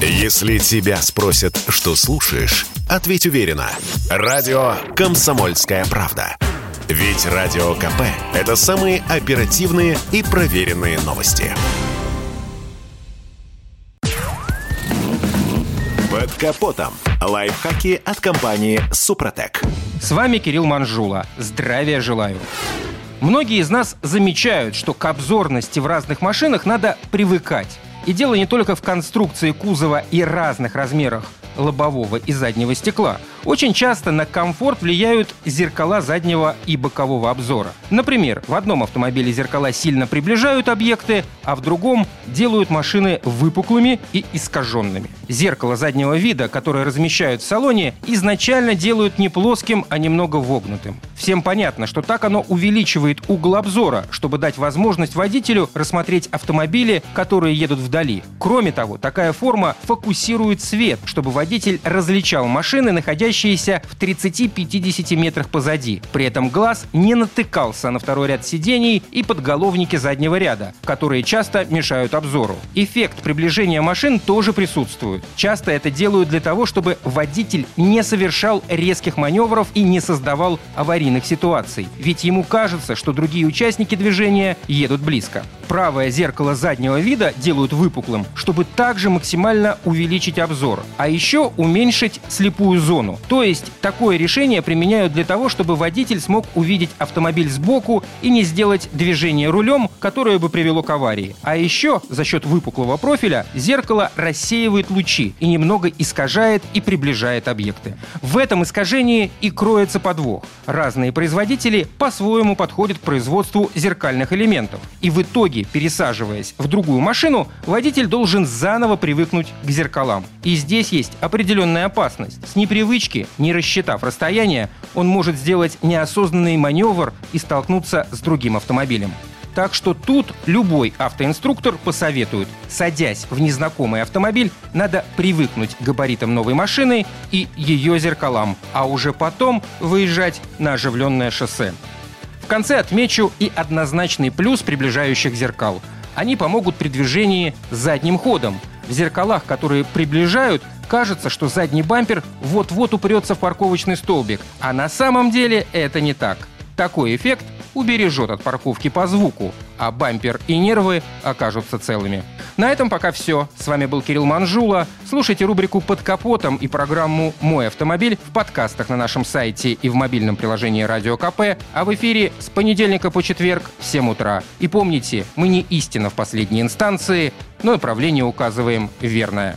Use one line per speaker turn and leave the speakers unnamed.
Если тебя спросят, что слушаешь, ответь уверенно. Радио «Комсомольская правда». Ведь Радио КП – это самые оперативные и проверенные новости. Под капотом. Лайфхаки от компании «Супротек».
С вами Кирилл Манжула. Здравия желаю. Многие из нас замечают, что к обзорности в разных машинах надо привыкать. И дело не только в конструкции кузова и разных размерах лобового и заднего стекла. Очень часто на комфорт влияют зеркала заднего и бокового обзора. Например, в одном автомобиле зеркала сильно приближают объекты, а в другом делают машины выпуклыми и искаженными. Зеркало заднего вида, которое размещают в салоне, изначально делают не плоским, а немного вогнутым. Всем понятно, что так оно увеличивает угол обзора, чтобы дать возможность водителю рассмотреть автомобили, которые едут вдали. Кроме того, такая форма фокусирует свет, чтобы водитель различал машины, находящиеся находящиеся в 30-50 метрах позади. При этом глаз не натыкался на второй ряд сидений и подголовники заднего ряда, которые часто мешают обзору. Эффект приближения машин тоже присутствует. Часто это делают для того, чтобы водитель не совершал резких маневров и не создавал аварийных ситуаций. Ведь ему кажется, что другие участники движения едут близко. Правое зеркало заднего вида делают выпуклым, чтобы также максимально увеличить обзор, а еще уменьшить слепую зону. То есть такое решение применяют для того, чтобы водитель смог увидеть автомобиль сбоку и не сделать движение рулем, которое бы привело к аварии. А еще за счет выпуклого профиля зеркало рассеивает лучи и немного искажает и приближает объекты. В этом искажении и кроется подвох. Разные производители по-своему подходят к производству зеркальных элементов. И в итоге, пересаживаясь в другую машину, водитель должен заново привыкнуть к зеркалам. И здесь есть определенная опасность. С непривычки точки, не рассчитав расстояние, он может сделать неосознанный маневр и столкнуться с другим автомобилем. Так что тут любой автоинструктор посоветует, садясь в незнакомый автомобиль, надо привыкнуть к габаритам новой машины и ее зеркалам, а уже потом выезжать на оживленное шоссе. В конце отмечу и однозначный плюс приближающих зеркал. Они помогут при движении задним ходом. В зеркалах, которые приближают, Кажется, что задний бампер вот-вот упрется в парковочный столбик, а на самом деле это не так. Такой эффект убережет от парковки по звуку, а бампер и нервы окажутся целыми. На этом пока все. С вами был Кирилл Манжула. Слушайте рубрику «Под капотом» и программу «Мой автомобиль» в подкастах на нашем сайте и в мобильном приложении «Радио КП», а в эфире с понедельника по четверг в 7 утра. И помните, мы не истина в последней инстанции, но направление указываем верное.